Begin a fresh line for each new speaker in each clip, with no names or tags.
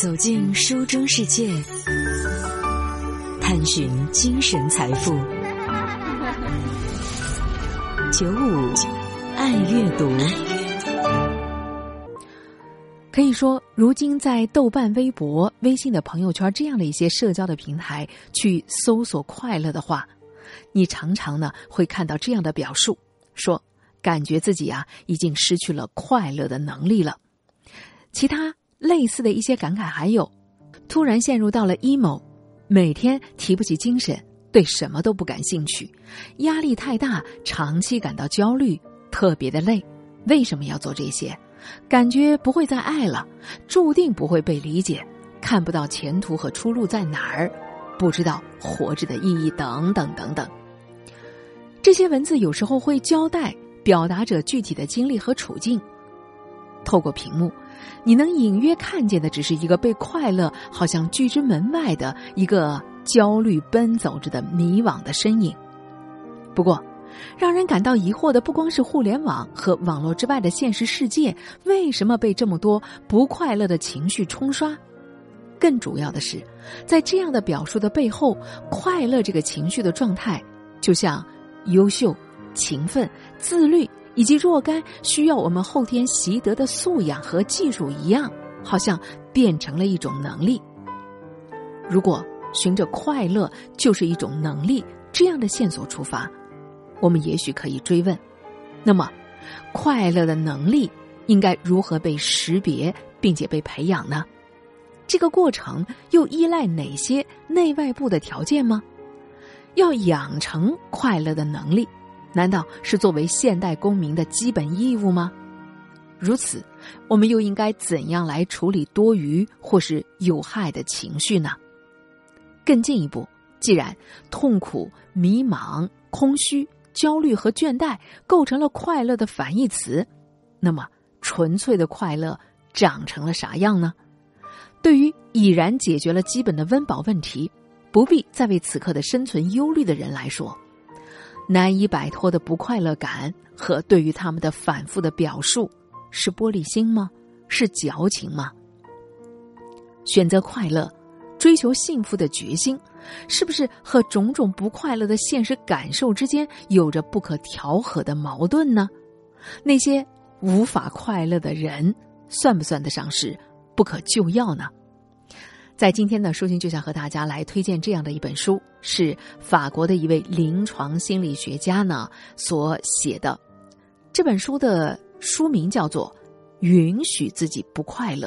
走进书中世界，探寻精神财富。九五爱阅读，
可以说，如今在豆瓣、微博、微信的朋友圈这样的一些社交的平台去搜索快乐的话，你常常呢会看到这样的表述：说感觉自己啊已经失去了快乐的能力了。其他。类似的一些感慨还有，突然陷入到了 emo，每天提不起精神，对什么都不感兴趣，压力太大，长期感到焦虑，特别的累。为什么要做这些？感觉不会再爱了，注定不会被理解，看不到前途和出路在哪儿，不知道活着的意义等等等等。这些文字有时候会交代表达者具体的经历和处境。透过屏幕，你能隐约看见的只是一个被快乐好像拒之门外的一个焦虑奔走着的迷惘的身影。不过，让人感到疑惑的不光是互联网和网络之外的现实世界为什么被这么多不快乐的情绪冲刷，更主要的是，在这样的表述的背后，快乐这个情绪的状态，就像优秀、勤奋、自律。以及若干需要我们后天习得的素养和技术一样，好像变成了一种能力。如果循着快乐就是一种能力这样的线索出发，我们也许可以追问：那么，快乐的能力应该如何被识别并且被培养呢？这个过程又依赖哪些内外部的条件吗？要养成快乐的能力。难道是作为现代公民的基本义务吗？如此，我们又应该怎样来处理多余或是有害的情绪呢？更进一步，既然痛苦、迷茫、空虚、焦虑和倦怠构成了快乐的反义词，那么纯粹的快乐长成了啥样呢？对于已然解决了基本的温饱问题，不必再为此刻的生存忧虑的人来说。难以摆脱的不快乐感和对于他们的反复的表述，是玻璃心吗？是矫情吗？选择快乐、追求幸福的决心，是不是和种种不快乐的现实感受之间有着不可调和的矛盾呢？那些无法快乐的人，算不算得上是不可救药呢？在今天呢，舒心就想和大家来推荐这样的一本书，是法国的一位临床心理学家呢所写的。这本书的书名叫做《允许自己不快乐》。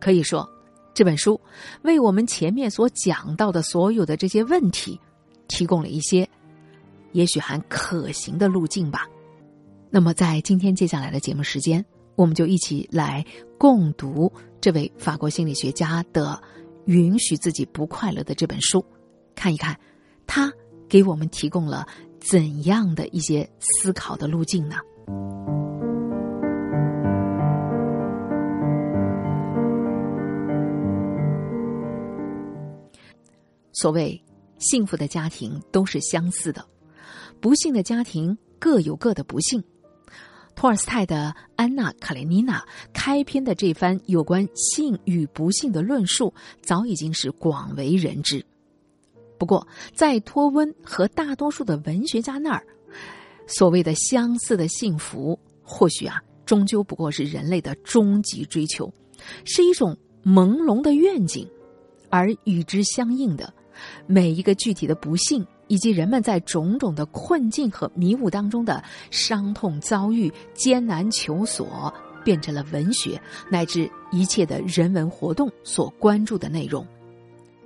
可以说，这本书为我们前面所讲到的所有的这些问题，提供了一些也许还可行的路径吧。那么，在今天接下来的节目时间。我们就一起来共读这位法国心理学家的《允许自己不快乐》的这本书，看一看他给我们提供了怎样的一些思考的路径呢？所谓幸福的家庭都是相似的，不幸的家庭各有各的不幸。托尔斯泰的《安娜·卡列尼娜》开篇的这番有关幸与不幸的论述，早已经是广为人知。不过，在托温和大多数的文学家那儿，所谓的相似的幸福，或许啊，终究不过是人类的终极追求，是一种朦胧的愿景，而与之相应的每一个具体的不幸。以及人们在种种的困境和迷雾当中的伤痛遭遇、艰难求索，变成了文学乃至一切的人文活动所关注的内容。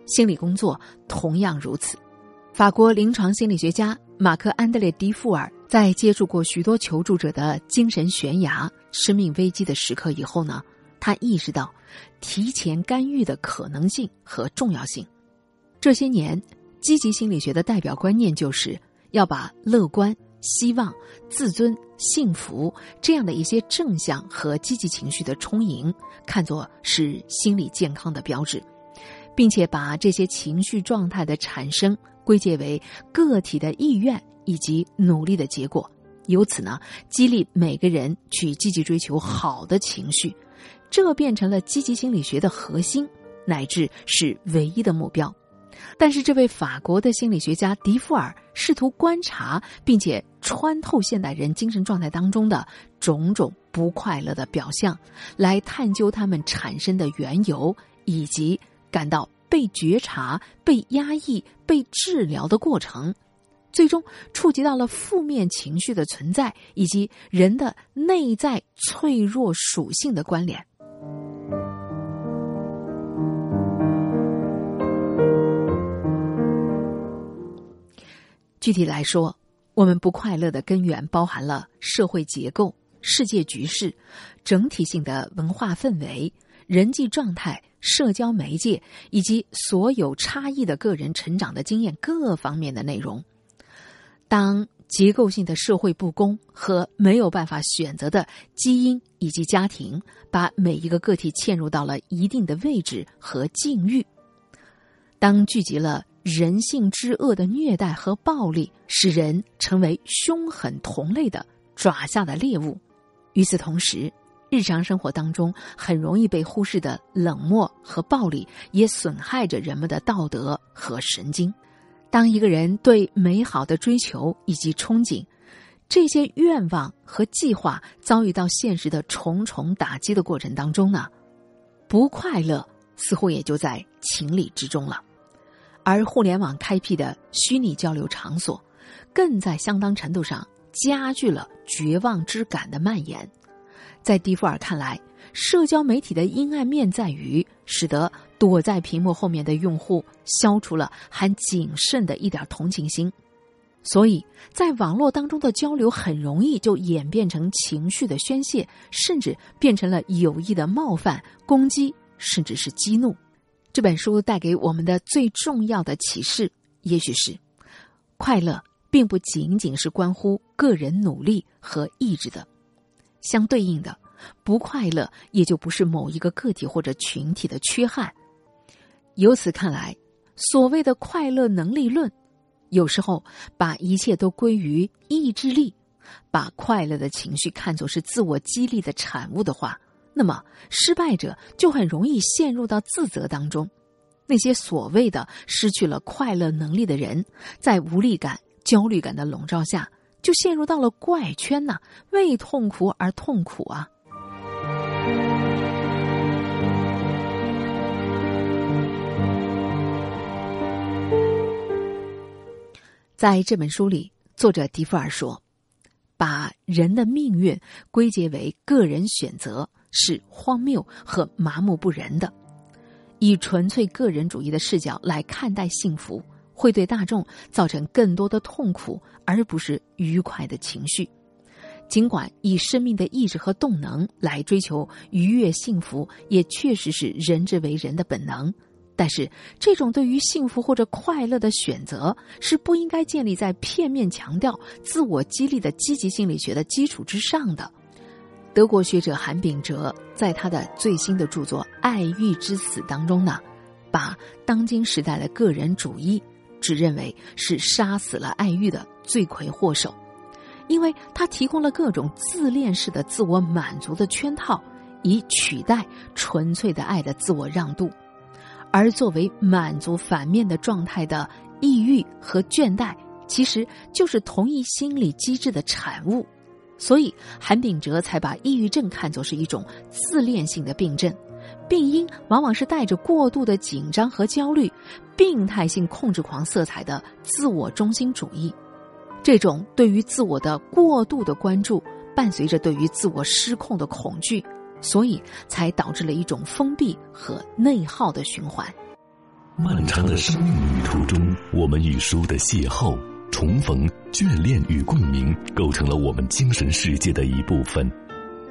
心理工作同样如此。法国临床心理学家马克·安德烈·迪富尔在接触过许多求助者的精神悬崖、生命危机的时刻以后呢，他意识到提前干预的可能性和重要性。这些年。积极心理学的代表观念就是要把乐观、希望、自尊、幸福这样的一些正向和积极情绪的充盈看作是心理健康的标志，并且把这些情绪状态的产生归结为个体的意愿以及努力的结果，由此呢激励每个人去积极追求好的情绪，这变成了积极心理学的核心，乃至是唯一的目标。但是，这位法国的心理学家迪夫尔试图观察并且穿透现代人精神状态当中的种种不快乐的表象，来探究他们产生的缘由，以及感到被觉察、被压抑、被治疗的过程，最终触及到了负面情绪的存在以及人的内在脆弱属性的关联。具体来说，我们不快乐的根源包含了社会结构、世界局势、整体性的文化氛围、人际状态、社交媒介以及所有差异的个人成长的经验各方面的内容。当结构性的社会不公和没有办法选择的基因以及家庭把每一个个体嵌入到了一定的位置和境遇，当聚集了。人性之恶的虐待和暴力，使人成为凶狠同类的爪下的猎物。与此同时，日常生活当中很容易被忽视的冷漠和暴力，也损害着人们的道德和神经。当一个人对美好的追求以及憧憬，这些愿望和计划遭遇到现实的重重打击的过程当中呢，不快乐似乎也就在情理之中了。而互联网开辟的虚拟交流场所，更在相当程度上加剧了绝望之感的蔓延。在迪夫尔看来，社交媒体的阴暗面在于，使得躲在屏幕后面的用户消除了还谨慎的一点同情心，所以在网络当中的交流很容易就演变成情绪的宣泄，甚至变成了有意的冒犯、攻击，甚至是激怒。这本书带给我们的最重要的启示，也许是：快乐并不仅仅是关乎个人努力和意志的，相对应的，不快乐也就不是某一个个体或者群体的缺憾。由此看来，所谓的快乐能力论，有时候把一切都归于意志力，把快乐的情绪看作是自我激励的产物的话。那么，失败者就很容易陷入到自责当中。那些所谓的失去了快乐能力的人，在无力感、焦虑感的笼罩下，就陷入到了怪圈呐，为痛苦而痛苦啊！在这本书里，作者迪夫尔说：“把人的命运归结为个人选择。”是荒谬和麻木不仁的，以纯粹个人主义的视角来看待幸福，会对大众造成更多的痛苦，而不是愉快的情绪。尽管以生命的意志和动能来追求愉悦幸福，也确实是人之为人的本能，但是这种对于幸福或者快乐的选择，是不应该建立在片面强调自我激励的积极心理学的基础之上的。德国学者韩炳哲在他的最新的著作《爱欲之死》当中呢，把当今时代的个人主义只认为是杀死了爱欲的罪魁祸首，因为他提供了各种自恋式的自我满足的圈套，以取代纯粹的爱的自我让渡，而作为满足反面的状态的抑郁和倦怠，其实就是同一心理机制的产物。所以，韩炳哲才把抑郁症看作是一种自恋性的病症，病因往往是带着过度的紧张和焦虑、病态性控制狂色彩的自我中心主义。这种对于自我的过度的关注，伴随着对于自我失控的恐惧，所以才导致了一种封闭和内耗的循环。
漫长的生命旅途中，我们与书的邂逅。重逢、眷恋与共鸣，构成了我们精神世界的一部分。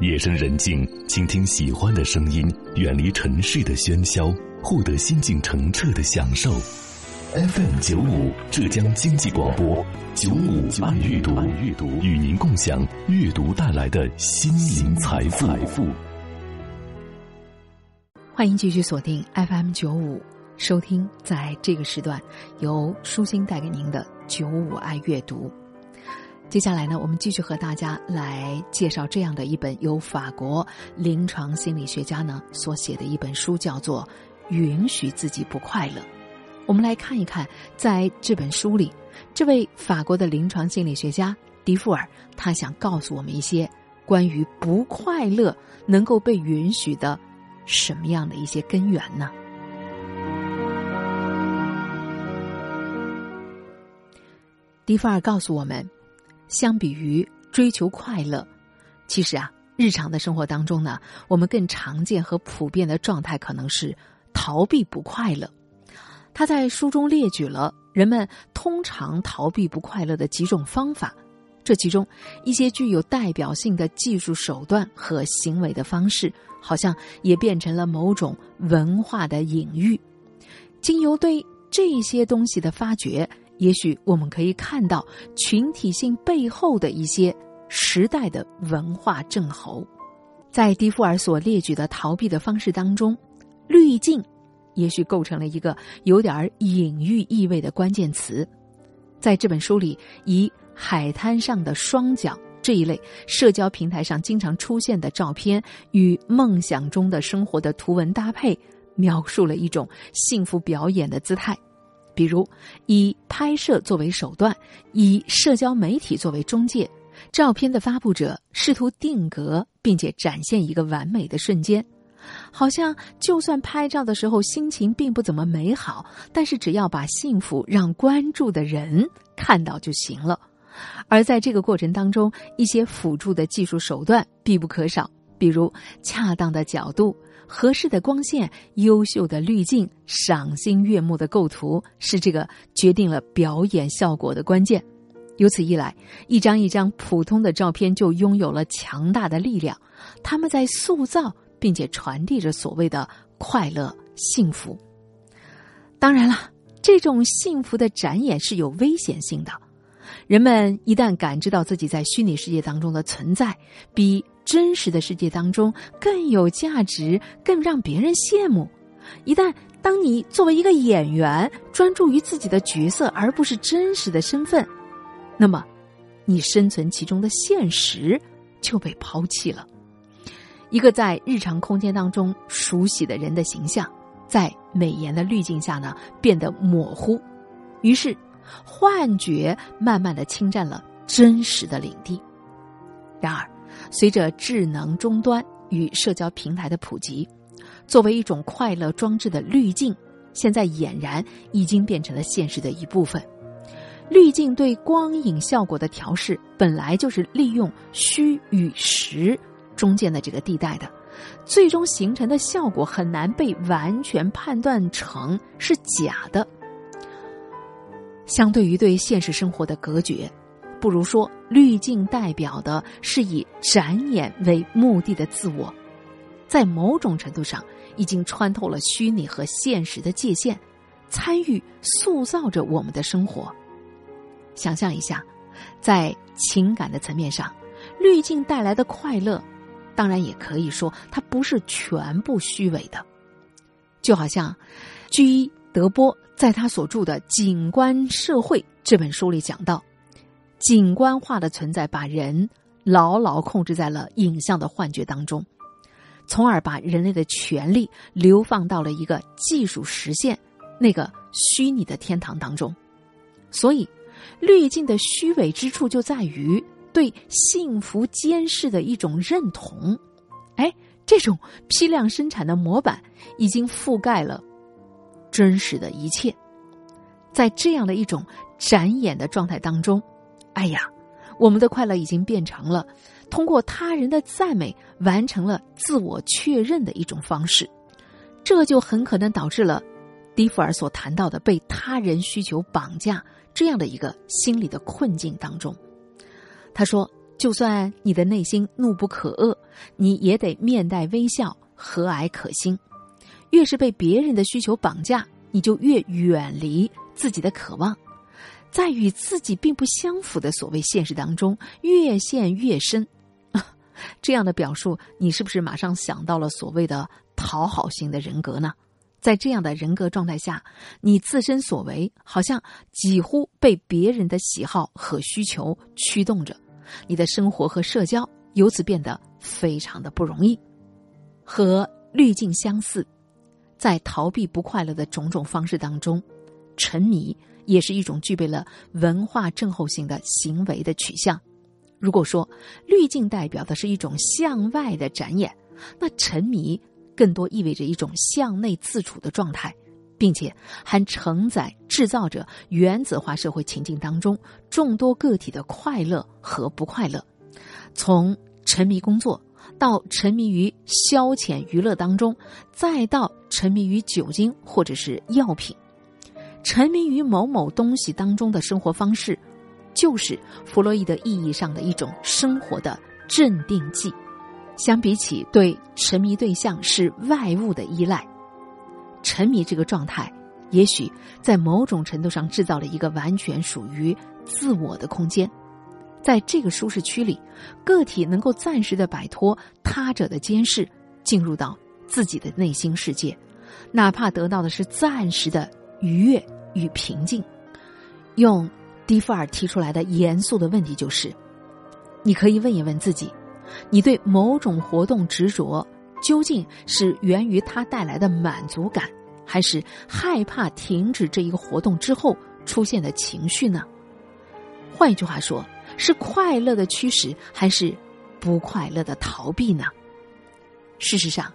夜深人静，倾听喜欢的声音，远离尘世的喧嚣，获得心境澄澈的享受。FM 九五，浙江经济广播，九五爱阅读，与您共享阅读带来的心灵财富。
欢迎继续锁定 FM 九五。收听在这个时段由舒心带给您的九五爱阅读。接下来呢，我们继续和大家来介绍这样的一本由法国临床心理学家呢所写的一本书，叫做《允许自己不快乐》。我们来看一看，在这本书里，这位法国的临床心理学家迪富尔，他想告诉我们一些关于不快乐能够被允许的什么样的一些根源呢？迪富尔告诉我们。相比于追求快乐，其实啊，日常的生活当中呢，我们更常见和普遍的状态可能是逃避不快乐。他在书中列举了人们通常逃避不快乐的几种方法，这其中一些具有代表性的技术手段和行为的方式，好像也变成了某种文化的隐喻。经由对这些东西的发掘。也许我们可以看到群体性背后的一些时代的文化症候，在迪富尔所列举的逃避的方式当中，滤镜也许构成了一个有点隐喻意味的关键词。在这本书里，以海滩上的双脚这一类社交平台上经常出现的照片与梦想中的生活的图文搭配，描述了一种幸福表演的姿态。比如，以拍摄作为手段，以社交媒体作为中介，照片的发布者试图定格并且展现一个完美的瞬间，好像就算拍照的时候心情并不怎么美好，但是只要把幸福让关注的人看到就行了。而在这个过程当中，一些辅助的技术手段必不可少，比如恰当的角度。合适的光线、优秀的滤镜、赏心悦目的构图，是这个决定了表演效果的关键。由此一来，一张一张普通的照片就拥有了强大的力量，他们在塑造并且传递着所谓的快乐、幸福。当然了，这种幸福的展演是有危险性的。人们一旦感知到自己在虚拟世界当中的存在，比。真实的世界当中更有价值，更让别人羡慕。一旦当你作为一个演员专注于自己的角色，而不是真实的身份，那么你生存其中的现实就被抛弃了。一个在日常空间当中熟悉的人的形象，在美颜的滤镜下呢变得模糊，于是幻觉慢慢的侵占了真实的领地。然而。随着智能终端与社交平台的普及，作为一种快乐装置的滤镜，现在俨然已经变成了现实的一部分。滤镜对光影效果的调试，本来就是利用虚与实中间的这个地带的，最终形成的效果很难被完全判断成是假的。相对于对现实生活的隔绝。不如说，滤镜代表的是以展演为目的的自我，在某种程度上已经穿透了虚拟和现实的界限，参与塑造着我们的生活。想象一下，在情感的层面上，滤镜带来的快乐，当然也可以说它不是全部虚伪的。就好像居德波在他所著的《景观社会》这本书里讲到。景观化的存在把人牢牢控制在了影像的幻觉当中，从而把人类的权利流放到了一个技术实现那个虚拟的天堂当中。所以，滤镜的虚伪之处就在于对幸福监视的一种认同。哎，这种批量生产的模板已经覆盖了真实的一切，在这样的一种展演的状态当中。哎呀，我们的快乐已经变成了通过他人的赞美完成了自我确认的一种方式，这就很可能导致了迪弗尔所谈到的被他人需求绑架这样的一个心理的困境当中。他说：“就算你的内心怒不可遏，你也得面带微笑，和蔼可亲。越是被别人的需求绑架，你就越远离自己的渴望。”在与自己并不相符的所谓现实当中越陷越深，这样的表述，你是不是马上想到了所谓的讨好型的人格呢？在这样的人格状态下，你自身所为好像几乎被别人的喜好和需求驱动着，你的生活和社交由此变得非常的不容易。和滤镜相似，在逃避不快乐的种种方式当中，沉迷也是一种具备了文化症候性的行为的取向。如果说滤镜代表的是一种向外的展演，那沉迷。更多意味着一种向内自处的状态，并且还承载制造着原子化社会情境当中众多个体的快乐和不快乐。从沉迷工作到沉迷于消遣娱乐当中，再到沉迷于酒精或者是药品，沉迷于某某东西当中的生活方式，就是弗洛伊德意义上的一种生活的镇定剂。相比起对沉迷对象是外物的依赖，沉迷这个状态，也许在某种程度上制造了一个完全属于自我的空间。在这个舒适区里，个体能够暂时的摆脱他者的监视，进入到自己的内心世界，哪怕得到的是暂时的愉悦与平静。用蒂夫尔提出来的严肃的问题就是：你可以问一问自己。你对某种活动执着，究竟是源于它带来的满足感，还是害怕停止这一个活动之后出现的情绪呢？换一句话说，是快乐的驱使，还是不快乐的逃避呢？事实上，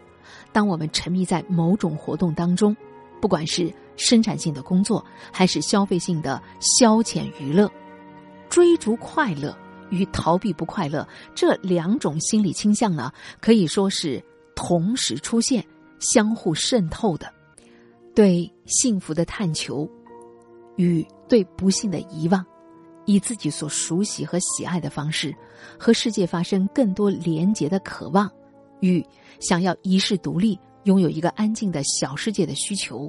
当我们沉迷在某种活动当中，不管是生产性的工作，还是消费性的消遣娱乐，追逐快乐。与逃避不快乐这两种心理倾向呢，可以说是同时出现、相互渗透的。对幸福的探求，与对不幸的遗忘，以自己所熟悉和喜爱的方式和世界发生更多连结的渴望，与想要一世独立、拥有一个安静的小世界的需求，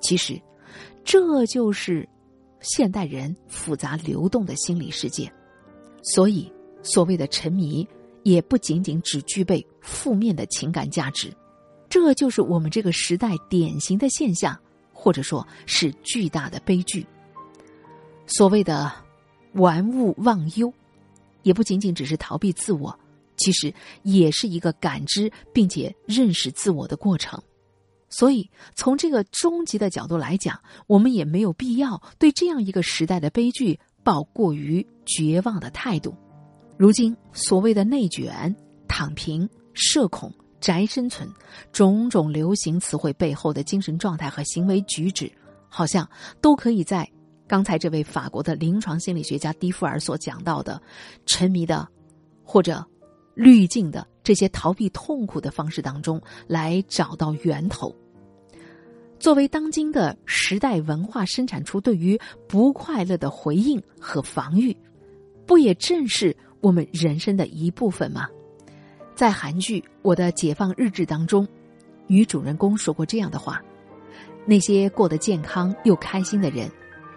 其实，这就是现代人复杂流动的心理世界。所以，所谓的沉迷，也不仅仅只具备负面的情感价值，这就是我们这个时代典型的现象，或者说是巨大的悲剧。所谓的玩物忘忧，也不仅仅只是逃避自我，其实也是一个感知并且认识自我的过程。所以，从这个终极的角度来讲，我们也没有必要对这样一个时代的悲剧。抱过于绝望的态度，如今所谓的内卷、躺平、社恐、宅生存，种种流行词汇背后的精神状态和行为举止，好像都可以在刚才这位法国的临床心理学家蒂夫尔所讲到的沉迷的或者滤镜的这些逃避痛苦的方式当中来找到源头。作为当今的时代文化生产出对于不快乐的回应和防御，不也正是我们人生的一部分吗？在韩剧《我的解放日志》当中，女主人公说过这样的话：那些过得健康又开心的人，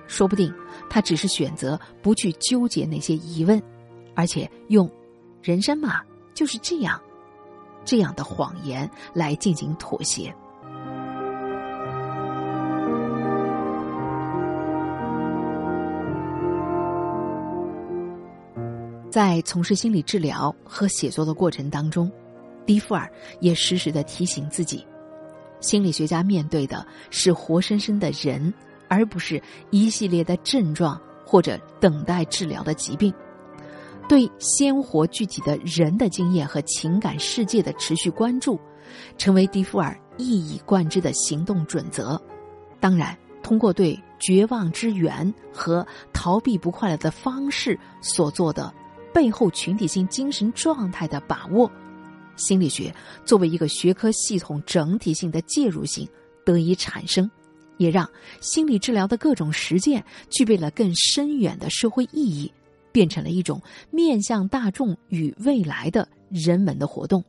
说不定他只是选择不去纠结那些疑问，而且用“人生嘛就是这样”这样的谎言来进行妥协。在从事心理治疗和写作的过程当中，蒂夫尔也时时的提醒自己：心理学家面对的是活生生的人，而不是一系列的症状或者等待治疗的疾病。对鲜活具体的人的经验和情感世界的持续关注，成为蒂夫尔一以贯之的行动准则。当然，通过对绝望之源和逃避不快乐的方式所做的。背后群体性精神状态的把握，心理学作为一个学科系统整体性的介入性得以产生，也让心理治疗的各种实践具备了更深远的社会意义，变成了一种面向大众与未来的人文的活动。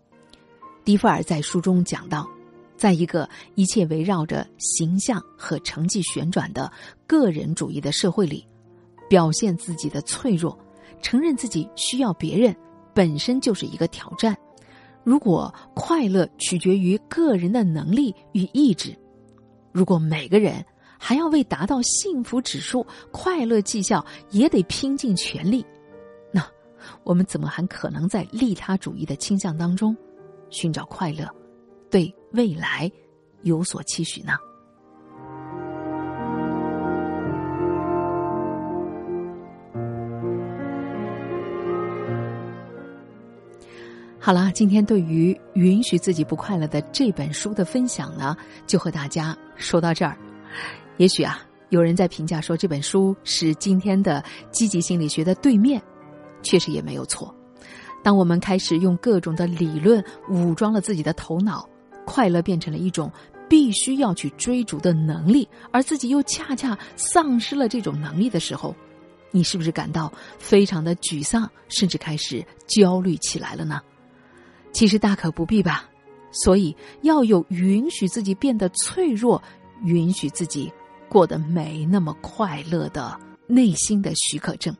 迪夫尔在书中讲到，在一个一切围绕着形象和成绩旋转的个人主义的社会里，表现自己的脆弱。承认自己需要别人，本身就是一个挑战。如果快乐取决于个人的能力与意志，如果每个人还要为达到幸福指数、快乐绩效也得拼尽全力，那我们怎么还可能在利他主义的倾向当中寻找快乐，对未来有所期许呢？好了，今天对于允许自己不快乐的这本书的分享呢，就和大家说到这儿。也许啊，有人在评价说这本书是今天的积极心理学的对面，确实也没有错。当我们开始用各种的理论武装了自己的头脑，快乐变成了一种必须要去追逐的能力，而自己又恰恰丧失了这种能力的时候，你是不是感到非常的沮丧，甚至开始焦虑起来了呢？其实大可不必吧，所以要有允许自己变得脆弱，允许自己过得没那么快乐的内心的许可证。